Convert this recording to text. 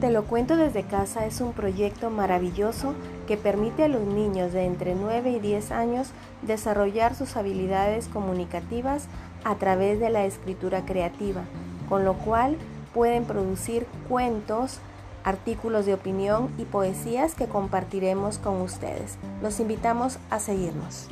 Te lo cuento desde casa es un proyecto maravilloso que permite a los niños de entre 9 y 10 años desarrollar sus habilidades comunicativas a través de la escritura creativa, con lo cual pueden producir cuentos, artículos de opinión y poesías que compartiremos con ustedes. Los invitamos a seguirnos.